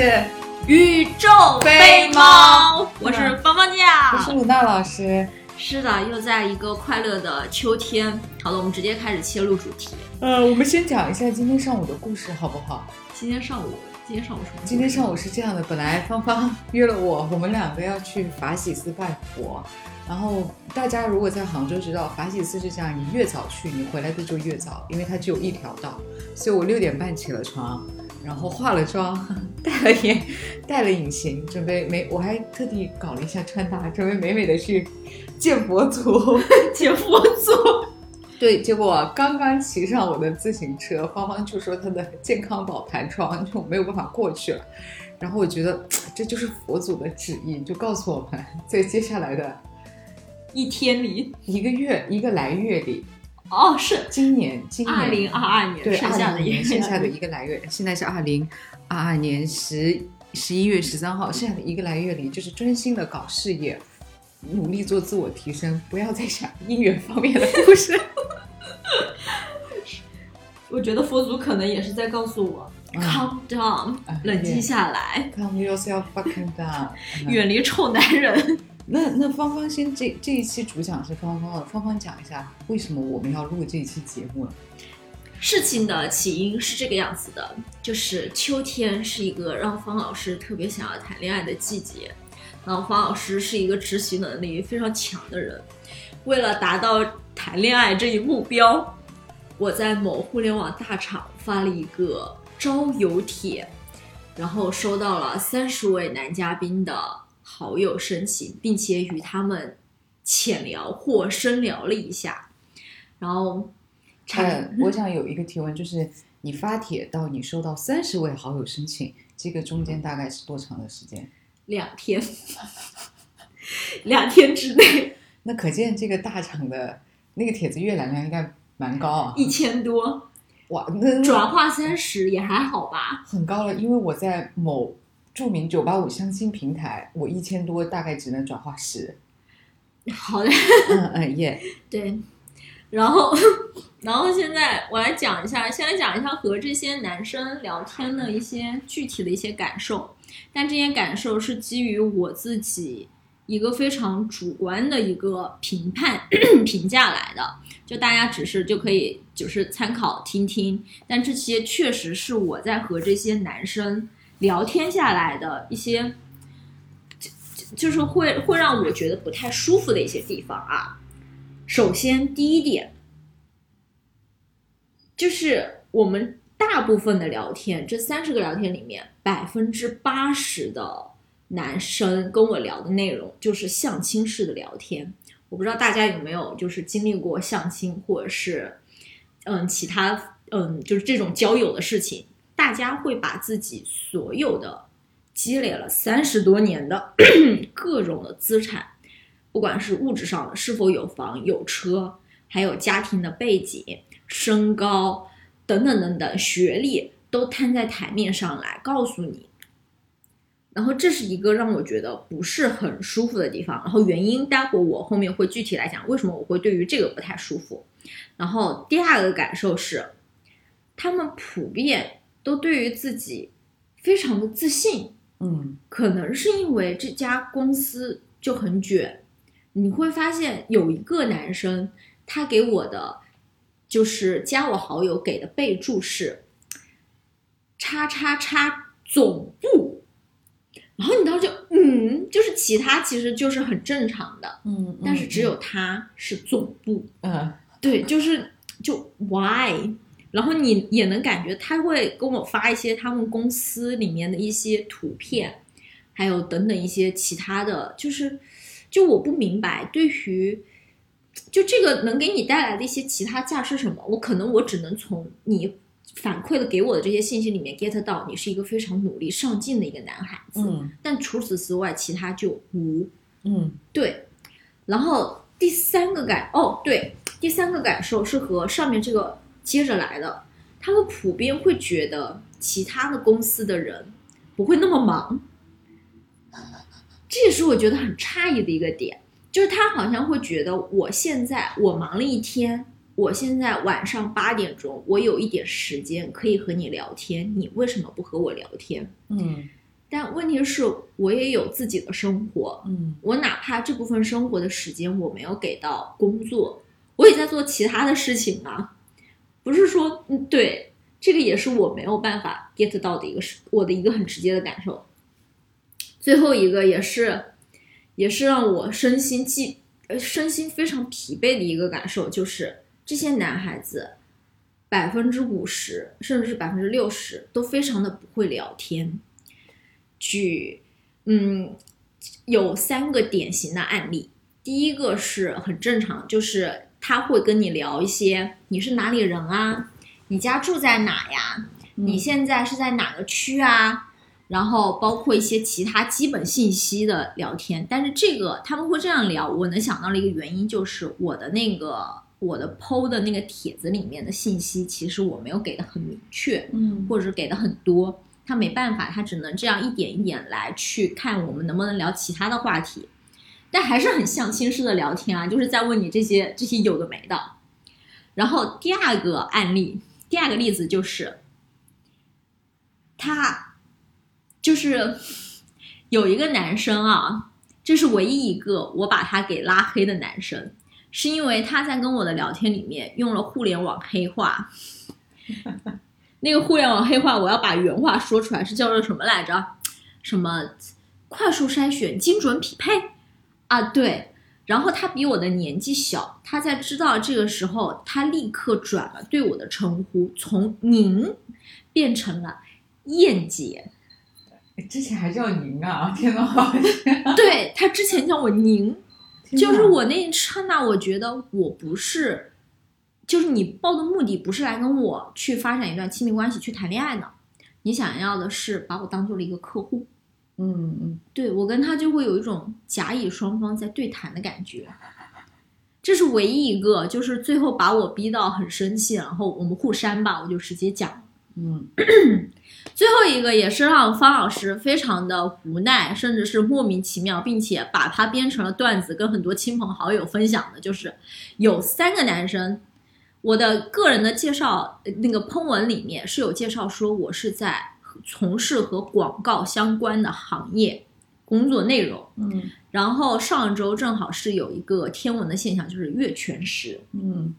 是宇宙飞飞猫猫，我是芳芳我是。鲁娜老师。是的，又在一个快乐的秋天。好了，我们直接开始切入主题。呃，我们先讲一下今天上午的故事好不好？今天上午，今天上午什么？今天上午是这样的，本来芳芳约了我，我们两个要去法喜寺拜佛。然后大家如果在杭州知道，法喜寺是这样，你越早去，你回来的就越早，因为它只有一条道。所以我六点半起了床，然后化了妆，戴了眼，戴了隐形，准备美，我还特地搞了一下穿搭，准备美美的去见佛祖。见佛祖。对，结果刚刚骑上我的自行车，芳芳就说她的健康宝弹窗就没有办法过去了。然后我觉得这就是佛祖的旨意，就告诉我们在接下来的一天里，一个月、一个来月里，哦，是今年今年二零二二年对剩下的一个年剩下的一个来月，现在是二零二二年十十一月十三号，剩下的一个来月里，就是专心的搞事业，努力做自我提升，不要再想姻缘方面的故事。我觉得佛祖可能也是在告诉我、嗯 c a l m down，啊冷静下来，Calm yourself fucking down 嗯。远离臭男人。那那芳芳先这这一期主讲是芳芳的，芳芳讲一下为什么我们要录这一期节目呢？事情的起因是这个样子的，就是秋天是一个让方老师特别想要谈恋爱的季节，然后方老师是一个执行能力非常强的人，为了达到谈恋爱这一目标，我在某互联网大厂发了一个招友帖，然后收到了三十位男嘉宾的好友申请，并且与他们浅聊或深聊了一下，然后。呃，我想有一个提问，就是你发帖到你收到三十位好友申请，这个中间大概是多长的时间？两天，两天之内那可见这个大厂的那个帖子阅览量应该蛮高啊！一千多，哇，那转化三十也还好吧。很高了，因为我在某著名九八五相亲平台，我一千多大概只能转化十。好的，嗯嗯耶，对。然后，然后现在我来讲一下，先来讲一下和这些男生聊天的一些具体的一些感受，但这些感受是基于我自己一个非常主观的一个评判 评价来的，就大家只是就可以就是参考听听，但这些确实是我在和这些男生聊天下来的一些，就就是会会让我觉得不太舒服的一些地方啊。首先，第一点就是我们大部分的聊天，这三十个聊天里面，百分之八十的男生跟我聊的内容就是相亲式的聊天。我不知道大家有没有就是经历过相亲，或者是嗯其他嗯就是这种交友的事情，大家会把自己所有的积累了三十多年的 各种的资产。不管是物质上的，是否有房有车，还有家庭的背景、身高等等等等，学历都摊在台面上来告诉你。然后这是一个让我觉得不是很舒服的地方。然后原因，待会我后面会具体来讲为什么我会对于这个不太舒服。然后第二个感受是，他们普遍都对于自己非常的自信，嗯。可能是因为这家公司就很卷。你会发现有一个男生，他给我的就是加我好友给的备注是“叉叉叉总部”，然后你当时就嗯，就是其他其实就是很正常的，嗯，但是只有他是总部，嗯。对，就是就 why，然后你也能感觉他会跟我发一些他们公司里面的一些图片，还有等等一些其他的，就是就我不明白，对于就这个能给你带来的一些其他价值是什么，我可能我只能从你反馈的给我的这些信息里面 get 到你是一个非常努力上进的一个男孩子，嗯但除此之外，其他就无。嗯对，然后第三个感哦，对，第三个感受是和上面这个接着来的，他们普遍会觉得其他的公司的人不会那么忙，这也是我觉得很诧异的一个点，就是他好像会觉得我现在我忙了一天，我现在晚上八点钟，我有一点时间可以和你聊天，你为什么不和我聊天？嗯。但问题是，我也有自己的生活，嗯。我哪怕这部分生活的时间我没有给到工作，我也在做其他的事情啊。不是说，嗯，对，这个也是我没有办法 get 到的一个是我的一个很直接的感受。最后一个也是，也是让我身心既呃身心非常疲惫的一个感受，就是这些男孩子百分之五十甚至是百分之六十都非常的不会聊天。举，嗯，有三个典型的案例。第一个是很正常，就是他会跟你聊一些你是哪里人啊，你家住在哪呀，你现在是在哪个区啊，然后包括一些其他基本信息的聊天。但是这个他们会这样聊，我能想到的一个原因就是我的那个我的 PO 的那个帖子里面的信息，其实我没有给的很明确，嗯或者是给的很多，他没办法，他只能这样一点一点来去看我们能不能聊其他的话题，但还是很相亲式的聊天啊，就是在问你这些这些有的没的。然后第二个案例，第二个例子就是，他就是有一个男生啊，这是唯一一个我把他给拉黑的男生，是因为他在跟我的聊天里面用了互联网黑话。那个互联网黑话，我要把原话说出来，是叫做什么来着？什么快速筛选、精准匹配啊？对。然后他比我的年纪小，他在知道这个时候，他立刻转了对我的称呼，从您变成了燕姐。之前还叫您啊！天呐，对他之前叫我您，就是我那一刹那，我觉得我不是，就是你报的目的不是来跟我去发展一段亲密关系、去谈恋爱的，你想要的是把我当做了一个客户。嗯嗯对我跟他就会有一种甲乙双方在对谈的感觉，这是唯一一个，就是最后把我逼到很生气，然后我们互删吧，我就直接讲。嗯 最后一个也是让方老师非常的无奈，甚至是莫名其妙，并且把它编成了段子，跟很多亲朋好友分享的，就是有三个男生。我的个人的介绍，呃那个喷文里面是有介绍说我是在从事和广告相关的行业工作内容。嗯然后上周正好是有一个天文的现象，就是月全食。嗯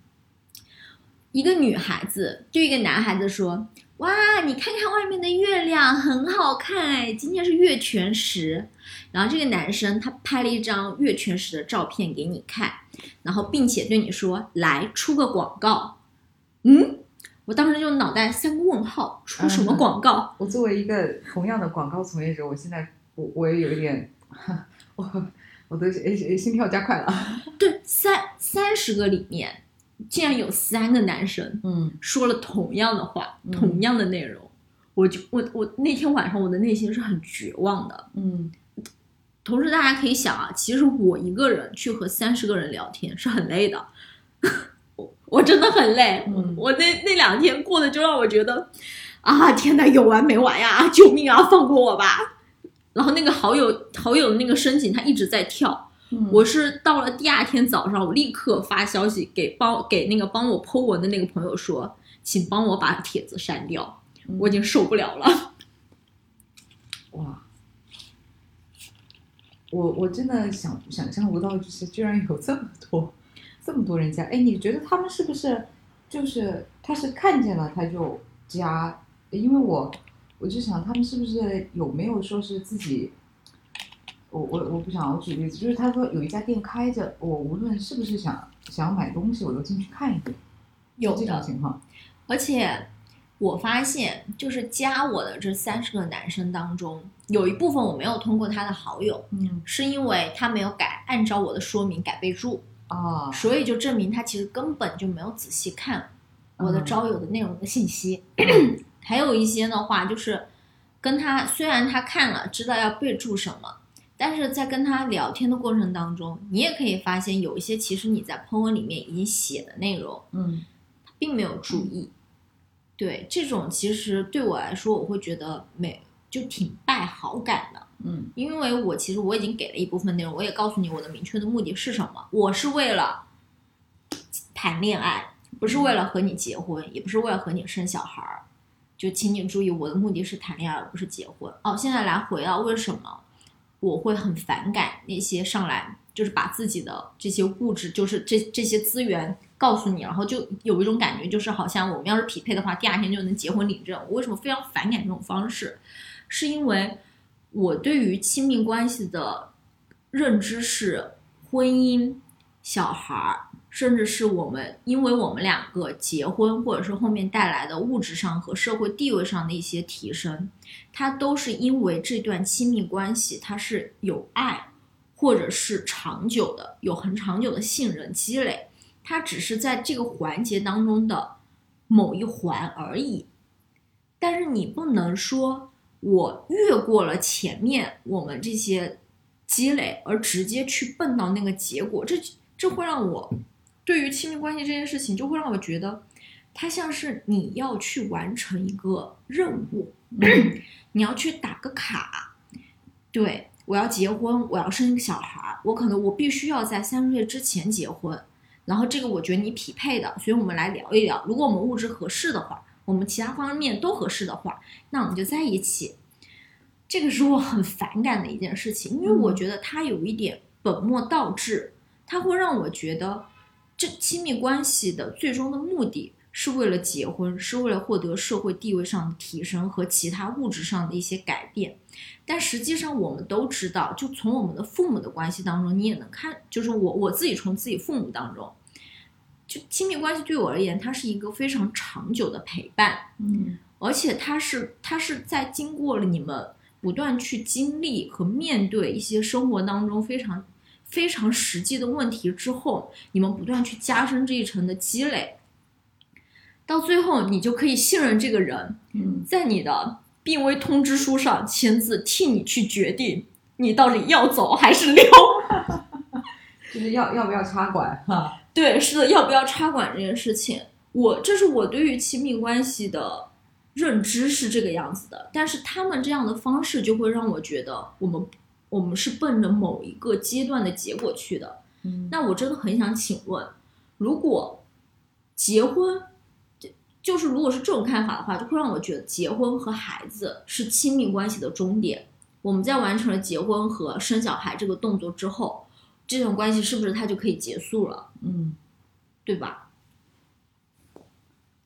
一个女孩子对一个男孩子说：“哇，你看看外面的月亮，很好看哎，今天是月全食。”然后这个男生他拍了一张月全食的照片给你看，然后并且对你说：“来出个广告。”嗯，我当时就脑袋三个问号，出什么广告？我作为一个同样的广告从业者，我现在我我也有一点，我我的心跳加快了。对，三三十个里面，竟然有三个男生嗯说了同样的话，嗯同样的内容，我就我我那天晚上我的内心是很绝望的。嗯同时，大家可以想啊，其实我一个人去和三十个人聊天是很累的，我我真的很累。嗯我那那两天过得就让我觉得，啊天呐，有完没完呀？救命啊，放过我吧！然后那个好友好友的那个申请，他一直在跳。嗯我是到了第二天早上，我立刻发消息给帮给那个帮我 Po 文的那个朋友说，请帮我把帖子删掉，嗯我已经受不了了。哇，我我真的想想象不到，就是居然有这么多这么多人加。哎，你觉得他们是不是就是他是看见了他就加？因为我我就想他们是不是有没有说是自己。我我我不想，我举例子，就是他说有一家店开着，我无论是不是想想买东西，我都进去看一眼，有这种的，情况。而且我发现，就是加我的这三十个男生当中，有一部分我没有通过他的好友，嗯是因为他没有改按照我的说明改备注，啊，所以就证明他其实根本就没有仔细看我的嗯招友的内容的信息。还有一些的话，就是跟他虽然他看了，知道要备注什么。但是在跟他聊天的过程当中，你也可以发现有一些其实你在 po 文里面已经写的内容，嗯并没有注意。对这种，其实对我来说，我会觉得没就挺败好感的，嗯因为我其实我已经给了一部分内容，我也告诉你我的明确的目的是什么，我是为了谈恋爱，不是为了和你结婚，也不是为了和你生小孩儿，就请你注意，我的目的是谈恋爱，而不是结婚。哦，现在来回到为什么我会很反感那些上来就是把自己的这些物质，就是这这些资源告诉你，然后就有一种感觉，就是好像我们要是匹配的话，第二天就能结婚领证。我为什么非常反感这种方式？是因为我对于亲密关系的认知是婚姻、小孩儿。甚至是我们，因为我们两个结婚，或者是后面带来的物质上和社会地位上的一些提升，它都是因为这段亲密关系它是有爱，或者是长久的，有很长久的信任积累，它只是在这个环节当中的某一环而已。但是你不能说我越过了前面我们这些积累，而直接去奔到那个结果，这这会让我。对于亲密关系这件事情，就会让我觉得，它像是你要去完成一个任务，你要去打个卡。对我要结婚，我要生一个小孩，我可能我必须要在三十岁之前结婚。然后这个我觉得你匹配的，所以我们来聊一聊。如果我们物质合适的话，我们其他方面都合适的话，那我们就在一起。这个是我很反感的一件事情，因为我觉得它有一点本末倒置，它会让我觉得。这亲密关系的最终的目的是为了结婚，是为了获得社会地位上的提升和其他物质上的一些改变。但实际上，我们都知道，就从我们的父母的关系当中，你也能看，就是我我自己从自己父母当中，就亲密关系对我而言，它是一个非常长久的陪伴，嗯，而且它是它是在经过了你们不断去经历和面对一些生活当中非常。非常实际的问题之后，你们不断去加深这一层的积累，到最后你就可以信任这个人，嗯在你的病危通知书上签字，替你去决定你到底要走还是留，就是要要不要插管哈？对，是的，要不要插管这件事情，我这是我对于亲密关系的认知是这个样子的，但是他们这样的方式就会让我觉得我们。我们是奔着某一个阶段的结果去的，嗯，那我真的很想请问，如果结婚，就就是如果是这种看法的话，就会让我觉得结婚和孩子是亲密关系的终点。我们在完成了结婚和生小孩这个动作之后，这种关系是不是它就可以结束了？嗯，对吧？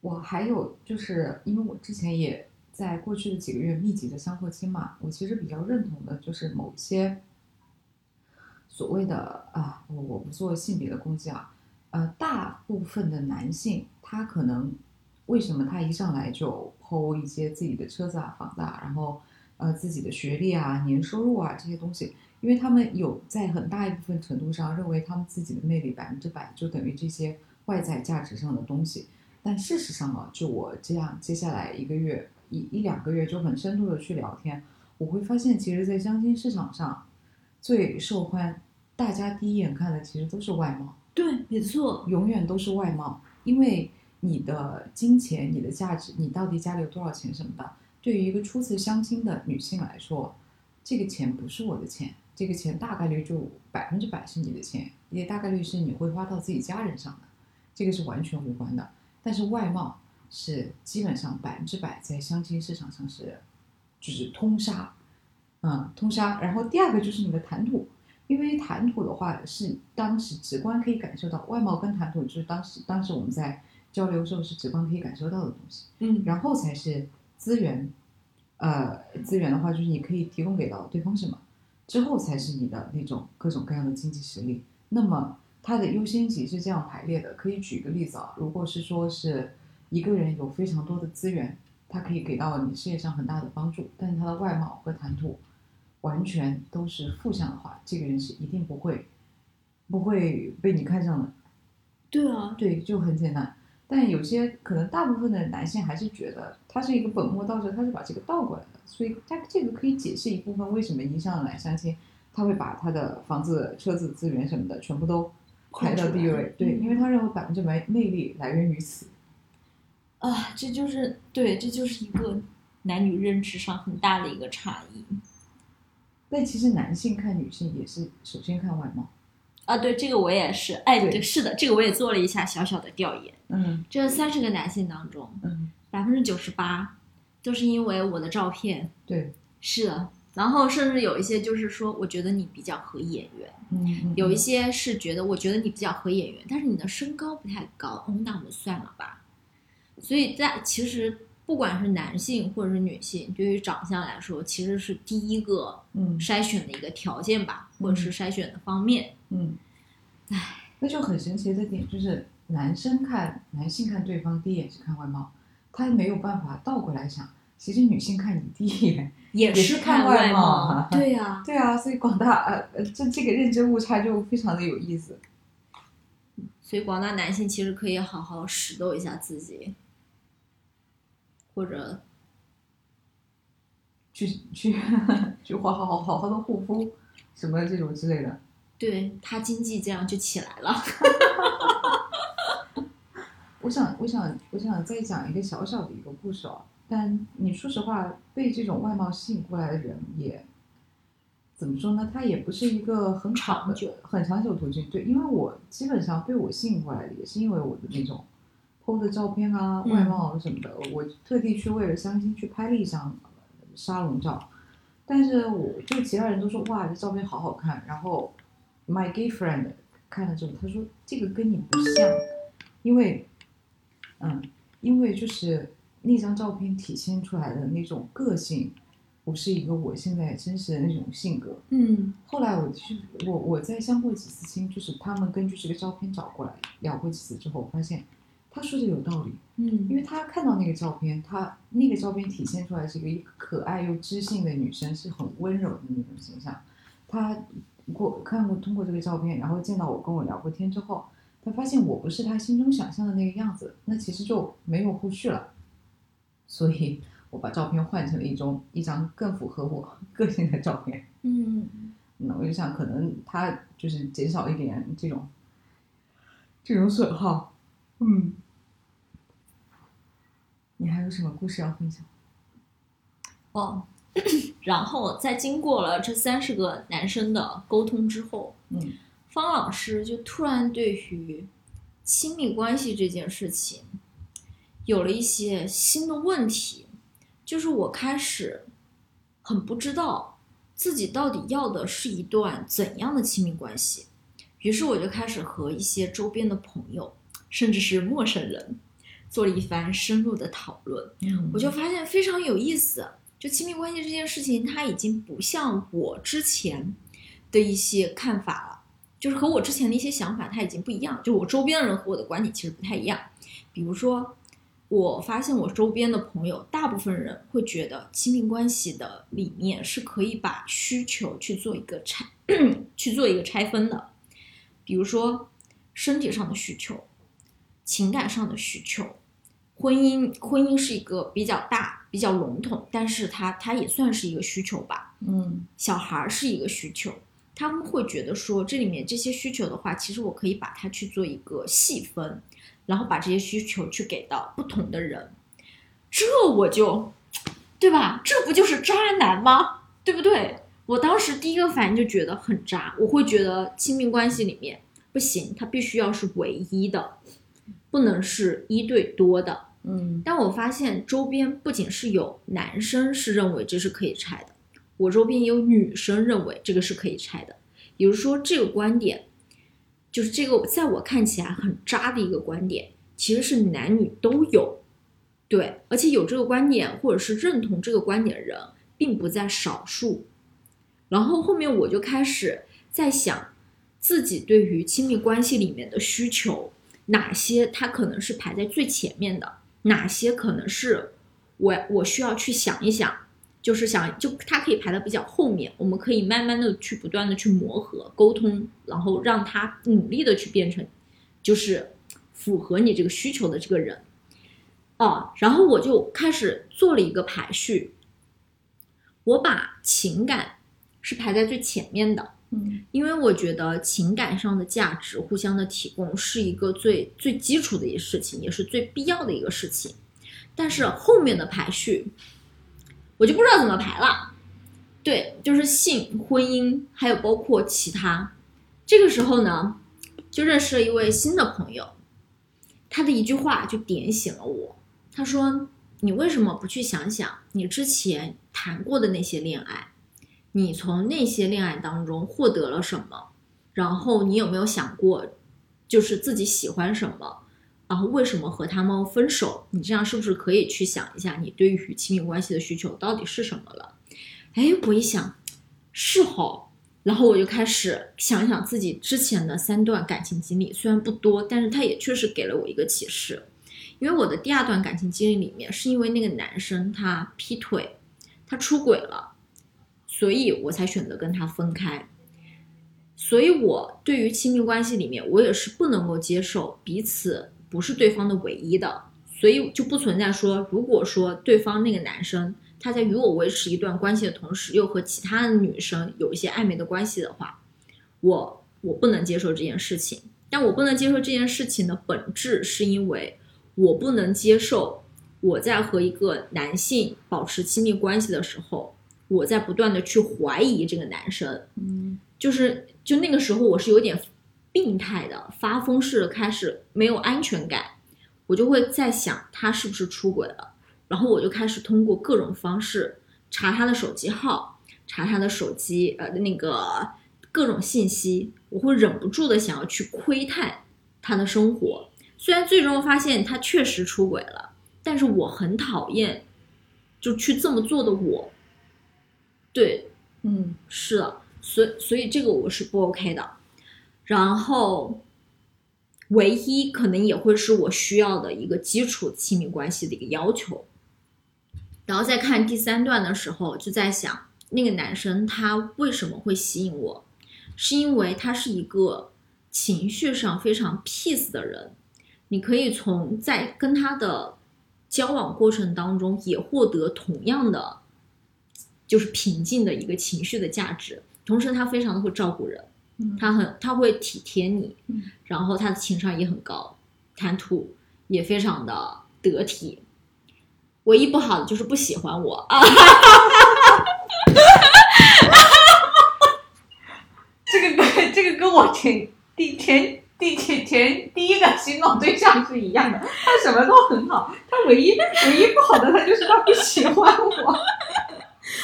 我还有就是因为我之前也。在过去的几个月密集的相过亲嘛，我其实比较认同的就是某些所谓的啊，我我不做性别的攻击啊，呃，大部分的男性他可能为什么他一上来就剖一些自己的车子啊、房子啊，然后呃自己的学历啊、年收入啊这些东西，因为他们有在很大一部分程度上认为他们自己的魅力百分之百就等于这些外在价值上的东西，但事实上啊，就我这样接下来一个月。一一两个月就很深度的去聊天，我会发现，其实，在相亲市场上，最受欢大家第一眼看的其实都是外貌。对，没错，永远都是外貌，因为你的金钱、你的价值，你到底家里有多少钱什么的，对于一个初次相亲的女性来说，这个钱不是我的钱，这个钱大概率就百分之百是你的钱，也大概率是你会花到自己家人上的，这个是完全无关的。但是外貌。是基本上百分之百在相亲市场上是，就是通杀，嗯，通杀。然后第二个就是你的谈吐，因为谈吐的话是当时直观可以感受到，外貌跟谈吐就是当时当时我们在交流时候是直观可以感受到的东西。嗯，然后才是资源，呃，资源的话就是你可以提供给到对方什么，之后才是你的那种各种各样的经济实力。那么它的优先级是这样排列的，可以举个例子啊，如果是说是。一个人有非常多的资源，他可以给到你事业上很大的帮助，但是他的外貌和谈吐完全都是负向的话，这个人是一定不会不会被你看上的。对啊，对，就很简单。但有些可能大部分的男性还是觉得他是一个本末倒置，他是把这个倒过来的，所以他这个可以解释一部分为什么一上来相亲，他会把他的房子、车子、资源什么的全部都排到第一位。对，因为他认为百分之百魅力来源于此。啊，这就是对，这就是一个男女认知上很大的一个差异。但其实男性看女性也是首先看外貌。啊，对，这个我也是，哎，对，是的，这个我也做了一下小小的调研。嗯，这三十个男性当中，嗯，百分之九十八都是因为我的照片。对，是的，然后甚至有一些就是说，我觉得你比较合眼缘。嗯，有一些是觉得，我觉得你比较合眼缘，但是你的身高不太高，哦，那我们算了吧。所以在其实不管是男性或者是女性，对于长相来说，其实是第一个嗯筛选的一个条件吧，或者是筛选的方面。嗯，唉，那就很神奇的点就是，男生看男性看对方第一眼是看外貌，他没有办法倒过来想，其实女性看你第一眼，也是看看外貌貌，对呀、对啊，所以广大呃呃这这个认知误差就非常的有意思。所以广大男性其实可以好好拾掇一下自己，或者 去去去好好好好好的护肤，什么这种之类的。对他经济这样就起来了。我想，我想，我想再讲一个小小的一个故事哦。但你说实话，被这种外貌吸引过来的人也怎么说呢？他也不是一个很长久、很长久途径。对，因为我基本上被我吸引过来的，也是因为我的那种 PO 的照片啊、嗯外貌什么的。我特地去为了相亲去拍了一张沙龙照，但是我就其他人都说哇，这照片好好看。然后 my gay friend 看了之后，他说这个跟你不像，因为嗯，因为就是那张照片体现出来的那种个性，不是一个我现在真实的那种性格。嗯后来我去，我我在相过几次亲，就是他们根据这个照片找过来聊过几次之后，发现他说的有道理，嗯因嗯为他看到那个照片，他那个照片体现出来是一个可爱又知性的女生，是很温柔的那种形象。他过看过通过这个照片，然后见到我跟我聊过天之后，他发现我不是他心中想象的那个样子，那其实就没有后续了。所以我把照片换成了一种一张更符合我 个性的照片。嗯，那我就想，可能他就是减少一点这种这种损耗。嗯，你还有什么故事要分享？哦，然后在经过了这三十个男生的沟通之后，嗯方老师就突然对于亲密关系这件事情有了一些新的问题，就是我开始很不知道自己到底要的是一段怎样的亲密关系，于是我就开始和一些周边的朋友，甚至是陌生人，做了一番深入的讨论。嗯我就发现非常有意思。就亲密关系这件事情，它已经不像我之前的一些看法了，就是和我之前的一些想法，它已经不一样。就我周边的人和我的观点其实不太一样。比如说，我发现我周边的朋友，大部分人会觉得亲密关系的里面是可以把需求去做一个拆，去做一个拆分的。比如说，身体上的需求，情感上的需求，婚姻婚姻是一个比较大、比较笼统，但是它它也算是一个需求吧。嗯小孩儿是一个需求，他们会觉得说这里面这些需求的话，其实我可以把它去做一个细分，然后把这些需求去给到不同的人，这我就，对吧？这不就是渣男吗？对不对？我当时第一个反应就觉得很渣，我会觉得亲密关系里面不行，他必须要是唯一的，不能是一对多的。嗯但我发现周边不仅是有男生是认为这是可以拆的，我周边也有女生认为这个是可以拆的。也就是说，这个观点就是这个在我看起来很渣的一个观点，其实是男女都有，对，而且有这个观点或者是认同这个观点的人，并不在少数。然后后面我就开始在想，自己对于亲密关系里面的需求，哪些它可能是排在最前面的，哪些可能是我我需要去想一想，就是想就它可以排的比较后面，我们可以慢慢的去不断的去磨合沟通，然后让他努力的去变成就是符合你这个需求的这个人。哦，然后我就开始做了一个排序，我把情感是排在最前面的，嗯因为我觉得情感上的价值互相的提供是一个最最基础的一个事情，也是最必要的一个事情。但是后面的排序，我就不知道怎么排了。对，就是性、婚姻，还有包括其他。这个时候呢，就认识了一位新的朋友，他的一句话就点醒了我。他说：“你为什么不去想想你之前谈过的那些恋爱？你从那些恋爱当中获得了什么？然后你有没有想过，就是自己喜欢什么？然后为什么和他们分手？你这样是不是可以去想一下，你对于亲密关系的需求到底是什么了？哎，我一想，是哈，然后我就开始想想自己之前的三段感情经历，虽然不多，但是它也确实给了我一个启示。因为我的第二段感情经历里面，是因为那个男生他劈腿，他出轨了。所以我才选择跟他分开，所以我对于亲密关系里面，我也是不能够接受彼此不是对方的唯一的，所以就不存在说，如果说对方那个男生他在与我维持一段关系的同时，又和其他的女生有一些暧昧的关系的话，我我不能接受这件事情。但我不能接受这件事情的本质，是因为我不能接受我在和一个男性保持亲密关系的时候。我在不断的去怀疑这个男生，嗯，就是就那个时候我是有点病态的，发疯式的开始没有安全感，我就会在想他是不是出轨了，然后我就开始通过各种方式查他的手机号，查他的手机呃那个各种信息，我会忍不住的想要去窥探他的生活，虽然最终发现他确实出轨了，但是我很讨厌就去这么做的我。对，嗯，是的，所以所以这个我是不 OK 的。然后，唯一可能也会是我需要的一个基础亲密关系的一个要求。然后再看第三段的时候，就在想那个男生他为什么会吸引我，是因为他是一个情绪上非常 peace 的人。你可以从在跟他的交往过程当中也获得同样的。就是平静的一个情绪的价值，同时他非常的会照顾人，他很他会体贴你，然后他的情商也很高，谈吐也非常的得体，唯一不好的就是不喜欢我。啊，这个跟这个跟我前第前第前前第一个心动对象是一样的，他什么都很好，他唯一唯一不好的他就是他不喜欢我。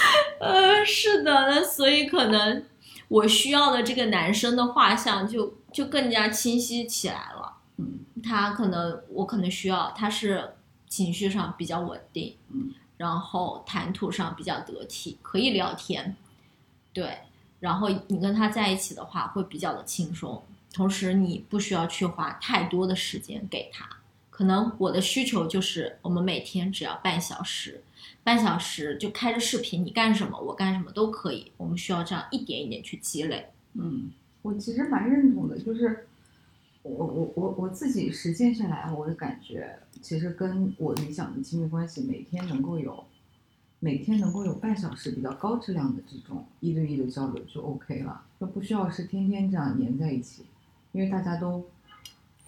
呃，是的，那所以可能我需要的这个男生的画像就就更加清晰起来了。嗯，他可能我可能需要他是情绪上比较稳定，嗯，然后谈吐上比较得体，可以聊天，对，然后你跟他在一起的话会比较的轻松，同时你不需要去花太多的时间给他。可能我的需求就是我们每天只要半小时。半小时就开着视频，你干什么我干什么都可以。我们需要这样一点一点去积累。嗯，我其实蛮认同的，就是我我我我自己实践下来，我的感觉其实跟我理想的亲密关系，每天能够有每天能够有半小时比较高质量的这种一对一的交流就 OK 了，就不需要是天天这样黏在一起，因为大家都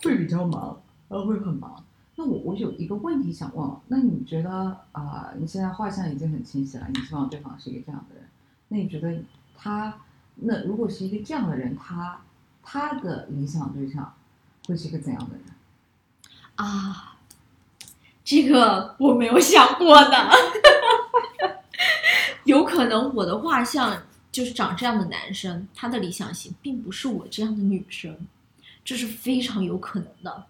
会比较忙，呃，会很忙。那我我有一个问题想问，那你觉得啊，你现在画像已经很清晰了，你希望对方是一个这样的人，那你觉得他，那如果是一个这样的人，他他的理想对象会是一个怎样的人？啊，这个我没有想过的，有可能我的画像就是长这样的男生，他的理想型并不是我这样的女生，这是非常有可能的。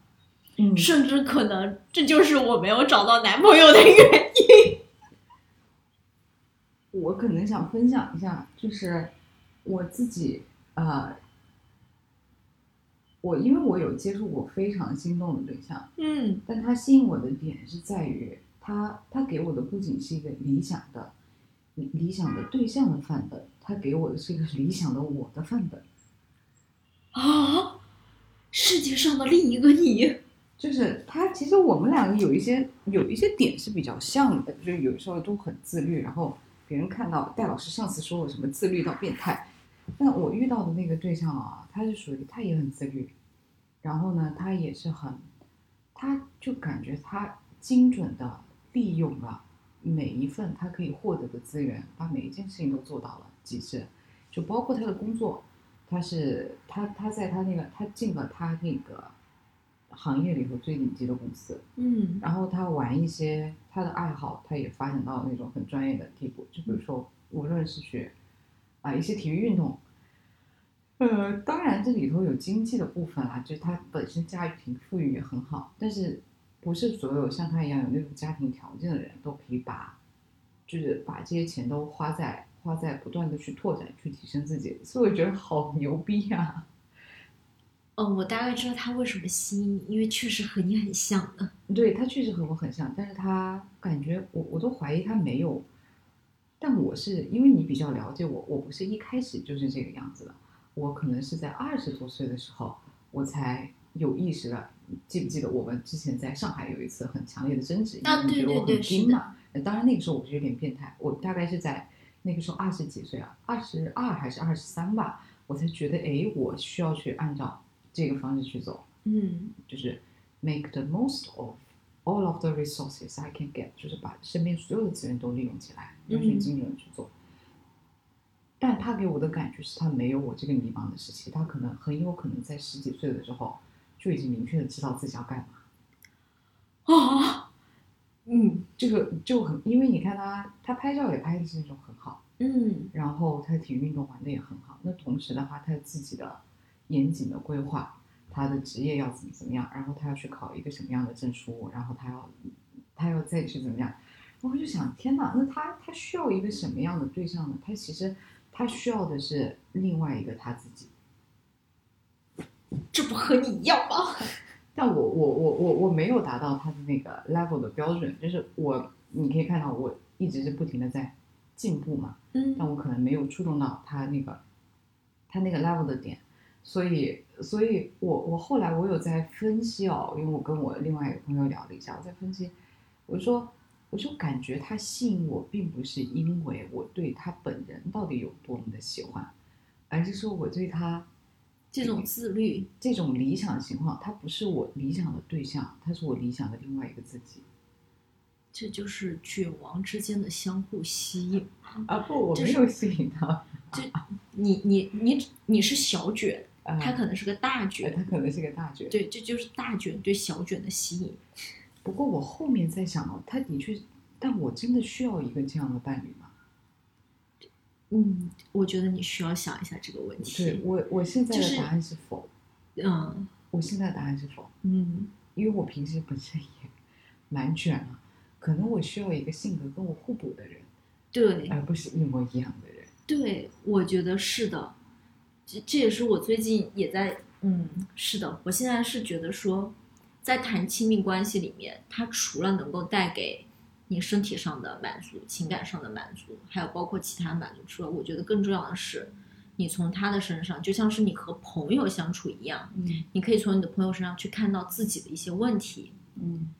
嗯，甚至可能这就是我没有找到男朋友的原因。我可能想分享一下，就是我自己呃，我因为我有接触过非常心动的对象，嗯，但他吸引我的点是在于他他给我的不仅是一个理想的理理想的对象的范本，他给我的是一个理想的我的范本。啊，世界上的另一个你。就是他，其实我们两个有一些有一些点是比较像的，就有时候都很自律，然后别人看到戴老师上次说我什么自律到变态，但我遇到的那个对象啊，他是属于他也很自律，然后呢，他也是很，他就感觉他精准的利用了每一份他可以获得的资源，把每一件事情都做到了极致，就包括他的工作，他是他他在他那个他进了他那个。行业里头最顶级的公司，嗯然后他玩一些他的爱好，他也发展到那种很专业的地步。就比如说，无论是学啊、一些体育运动，呃，当然这里头有经济的部分啦，就是他本身家庭富裕也很好，但是不是所有像他一样有那种家庭条件的人都可以把，就是把这些钱都花在花在不断的去拓展、去提升自己。所以我觉得好牛逼呀、哦，我大概知道他为什么吸引你，因为确实和你很像的。对他确实和我很像，但是他感觉我我都怀疑他没有，但我是因为你比较了解我，我不是一开始就是这个样子的，我可能是在二十多岁的时候，我才有意识了。记不记得我们之前在上海有一次很强烈的争执？啊你觉得我很对对对是的拼嘛？呃当然那个时候我是有点变态，我大概是在那个时候二十几岁啊，二十二还是二十三吧，我才觉得哎，我需要去按照这个方式去走。嗯就是 make the most of all of the resources I can get，就是把身边所有的资源都利用起来，嗯用尽精准去做。但他给我的感觉是他没有我这个迷茫的时期，他可能很有可能在十几岁的时候就已经明确的知道自己要干嘛。啊，嗯这个就很，因为你看他，他拍照也拍的是那种很好，嗯然后他体育运动玩的也很好。那同时的话，他自己的严谨的规划，他的职业要怎么怎么样，然后他要去考一个什么样的证书，然后他要他要再去怎么样，我就想，天哪，那他他需要一个什么样的对象呢？他其实他需要的是另外一个他自己。这不和你一样吗？但我我我我我没有达到他的那个 level 的标准，就是我你可以看到我一直是不停的在进步嘛，嗯但我可能没有触动到他那个他那个 level 的点，所以所以我我后来我有在分析哦，因为我跟我另外一个朋友聊了一下，我在分析，我说我就感觉他吸引我，并不是因为我对他本人到底有多么的喜欢，而是说我对他这种自律，这种理想情况，他不是我理想的对象，他是我理想的另外一个自己。这就是卷王之间的相互吸引。啊不，我没有吸引他，你你你你是小卷，啊他可能是个大呃卷，他可能是个大卷。对，这就是大卷对小卷的吸引。不过我后面在想哦，他的确，但我真的需要一个这样的伴侣吗？嗯，我觉得你需要想一下这个问题对。我，我现在的答案是否。嗯我现在的答案是否，嗯因为我平时本身也蛮卷了，可能我需要一个性格跟我互补的人，对而不是一模一样的人。对，我觉得是的。这这也是我最近也在嗯，是的，我现在是觉得说，在谈亲密关系里面，它除了能够带给你身体上的满足、情感上的满足，还有包括其他满足之外，我觉得更重要的是，你从他的身上，就像是你和朋友相处一样，嗯你可以从你的朋友身上去看到自己的一些问题。嗯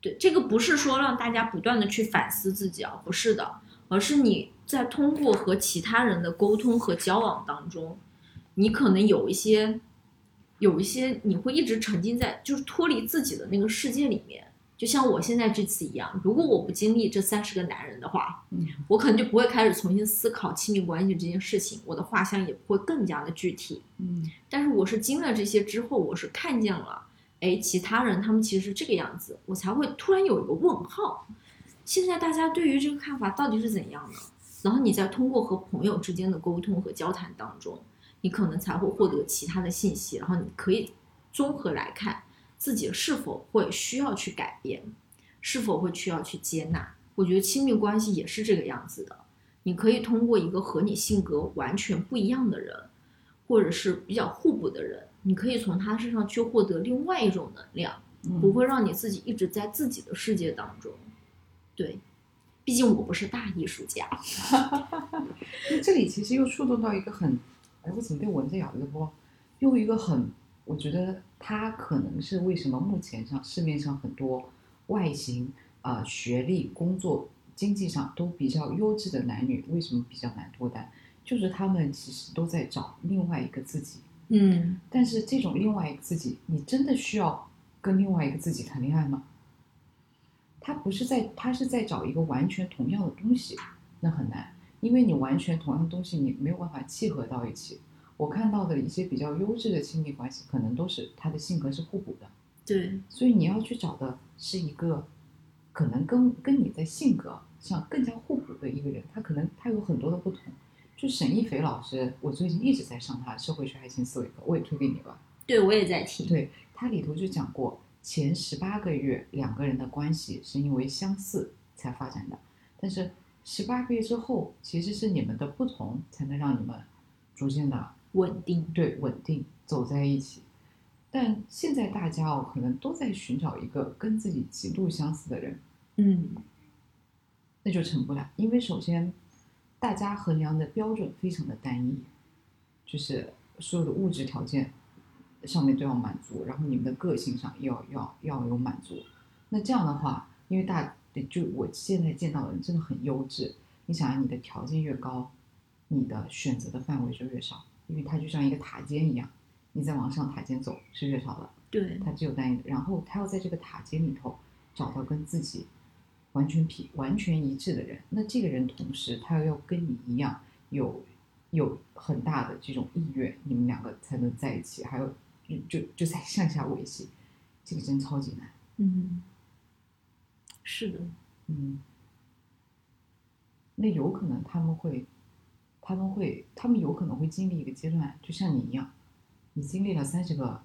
对，这个不是说让大家不断的去反思自己啊，不是的，而是你在通过和其他人的沟通和交往当中，你可能有一些，有一些你会一直沉浸在就是脱离自己的那个世界里面。就像我现在这次一样，如果我不经历这三十个男人的话，嗯我可能就不会开始重新思考亲密关系这件事情，我的画像也不会更加的具体。嗯但是我是经历了这些之后，我是看见了，哎，其他人他们其实是这个样子，我才会突然有一个问号。现在大家对于这个看法到底是怎样的？然后你再通过和朋友之间的沟通和交谈当中，你可能才会获得其他的信息，然后你可以综合来看自己是否会需要去改变，是否会需要去接纳。我觉得亲密关系也是这个样子的，你可以通过一个和你性格完全不一样的人，或者是比较互补的人，你可以从他身上去获得另外一种能量，嗯不会让你自己一直在自己的世界当中。对，毕竟我不是大艺术家。那这里其实又触动到一个很，哎，我怎么被蚊子咬了个波？又一个很，我觉得它可能是为什么目前上市面上很多外形、啊、学历、工作、经济上都比较优质的男女，为什么比较难脱单？就是他们其实都在找另外一个自己，嗯但是这种另外一个自己，你真的需要跟另外一个自己谈恋爱吗？他不是在，他是在找一个完全同样的东西，那很难，因为你完全同样的东西，你没有办法契合到一起。我看到的一些比较优质的亲密关系，可能都是他的性格是互补的，对，所以你要去找的是一个可能跟跟你的性格上更加互补的一个人，他可能他有很多的不同。就沈一斐老师，我最近一直在上他的社会学爱情思维课，我也推给你吧。对我也在听。对他里头就讲过，前十八个月两个人的关系是因为相似才发展的，但是十八个月之后，其实是你们的不同才能让你们逐渐的稳定。对稳定走在一起。但现在大家哦，可能都在寻找一个跟自己极度相似的人，嗯，那就成不了，因为首先大家衡量的标准非常的单一，就是所有的物质条件上面都要满足，然后你们的个性上要要要有满足。那这样的话，因为大就我现在见到的人真的很优质，你想让你的条件越高，你的选择的范围就越少，因为它就像一个塔尖一样，你再往上塔尖走是越少的。对，它只有单一的，然后他要在这个塔尖里头找到跟自己完全匹、完全一致的人。那这个人同时他又要跟你一样有有很大的这种意愿，你们两个才能在一起，还有就就就在向下维系，这个真超级难。嗯，是的，嗯，那有可能他们会，他们会，他们有可能会经历一个阶段，就像你一样，你经历了三十个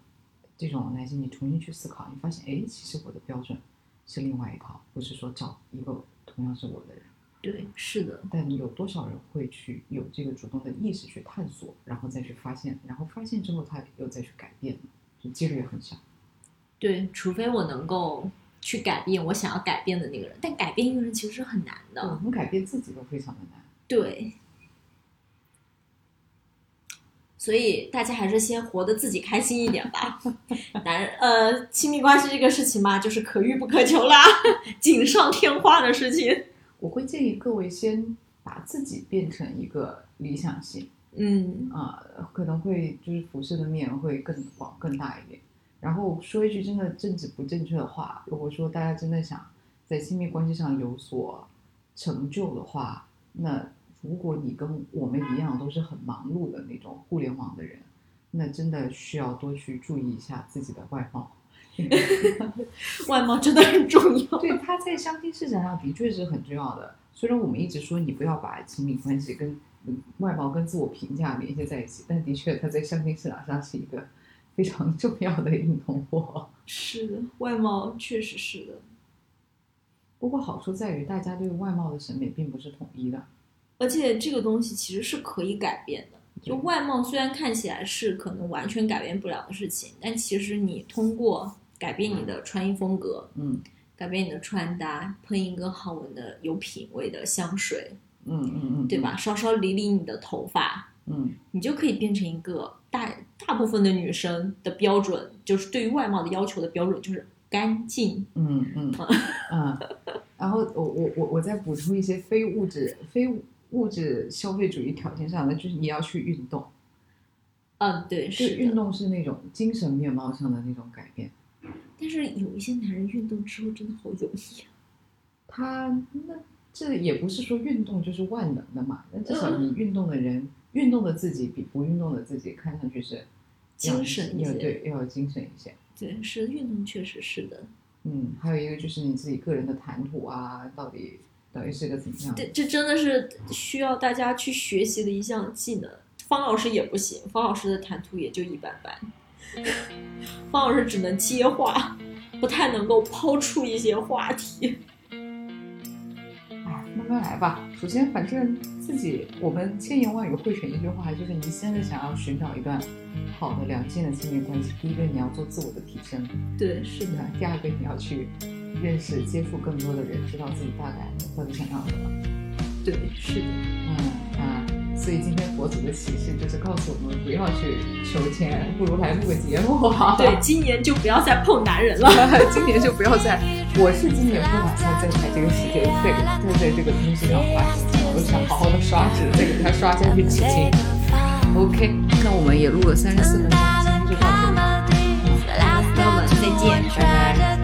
这种男性，你重新去思考，你发现，哎，其实我的标准是另外一套，不是说找一个同样是我的人。对，是的，但有多少人会去有这个主动的意识去探索，然后再去发现，然后发现之后他又再去改变？就几率也很小。对，除非我能够去改变我想要改变的那个人，但改变一个人其实是很难我的。们改变自己都非常的难。对，所以大家还是先活得自己开心一点吧。男人，呃，亲密关系这个事情嘛，就是可遇不可求啦，锦上添花的事情。我会建议各位先把自己变成一个理想型。嗯，啊、可能会就是辐射的面会更广更大一点。然后说一句真的政治不正确的话，如果说大家真的想在亲密关系上有所成就的话，那如果你跟我们一样都是很忙碌的那种互联网的人，那真的需要多去注意一下自己的外貌。外貌真的很重要。对，他在相亲市场上的确是很重要的。虽然我们一直说你不要把亲密关系跟嗯外貌跟自我评价联系在一起，但的确他在相亲市场上是一个非常重要的硬通货。是的，外貌确实是的。不过好处在于，大家对外貌的审美并不是统一的。而且这个东西其实是可以改变的。就外貌虽然看起来是可能完全改变不了的事情，但其实你通过改变你的穿衣风格，嗯改变你的穿搭，喷一个好闻的、有品味的香水，嗯嗯嗯，对吧？稍稍理理你的头发，嗯？你就可以变成一个大大部分的女生的标准，就是对于外貌的要求的标准就是干净。嗯嗯嗯嗯。然后我我我我再补充一些非物质非物质消费主义条件上的，就是你要去运动。嗯，对，是运。动是那种精神面貌上的那种改变。但是有一些男人运动之后真的好油腻啊。他那这也不是说运动就是万能的嘛，那至少你运动的人，运动的自己比不运动的自己看上去是精神一些对，要有精神一些。对，是运动确实是的。嗯，还有一个就是你自己个人的谈吐啊，到底到底是个怎么样的？这这真的是需要大家去学习的一项技能。方老师也不行，方老师的谈吐也就一般般。方老师只能接话，不太能够抛出一些话题。哎，慢慢来吧。首先，反正自己我们千言万语汇成一句话，就是你现在想要寻找一段好的良性的亲密关系，第一个你要做自我的提升，对，是的，第二个你要去认识、接触更多的人，知道自己大概到底想要什么。对，是的。嗯啊，所以今天佛祖的启示就是告诉我们不要去求签，不如来录个节目啊。对，今年就不要再碰男人了。今年就不要再，我是今年不打算再在这个时间再再在这个东西上花时间，我想好好的刷纸，再给它刷下去起劲。OK，那我们也录了三十四分钟，今天就到这里，朋友们，再见。拜拜。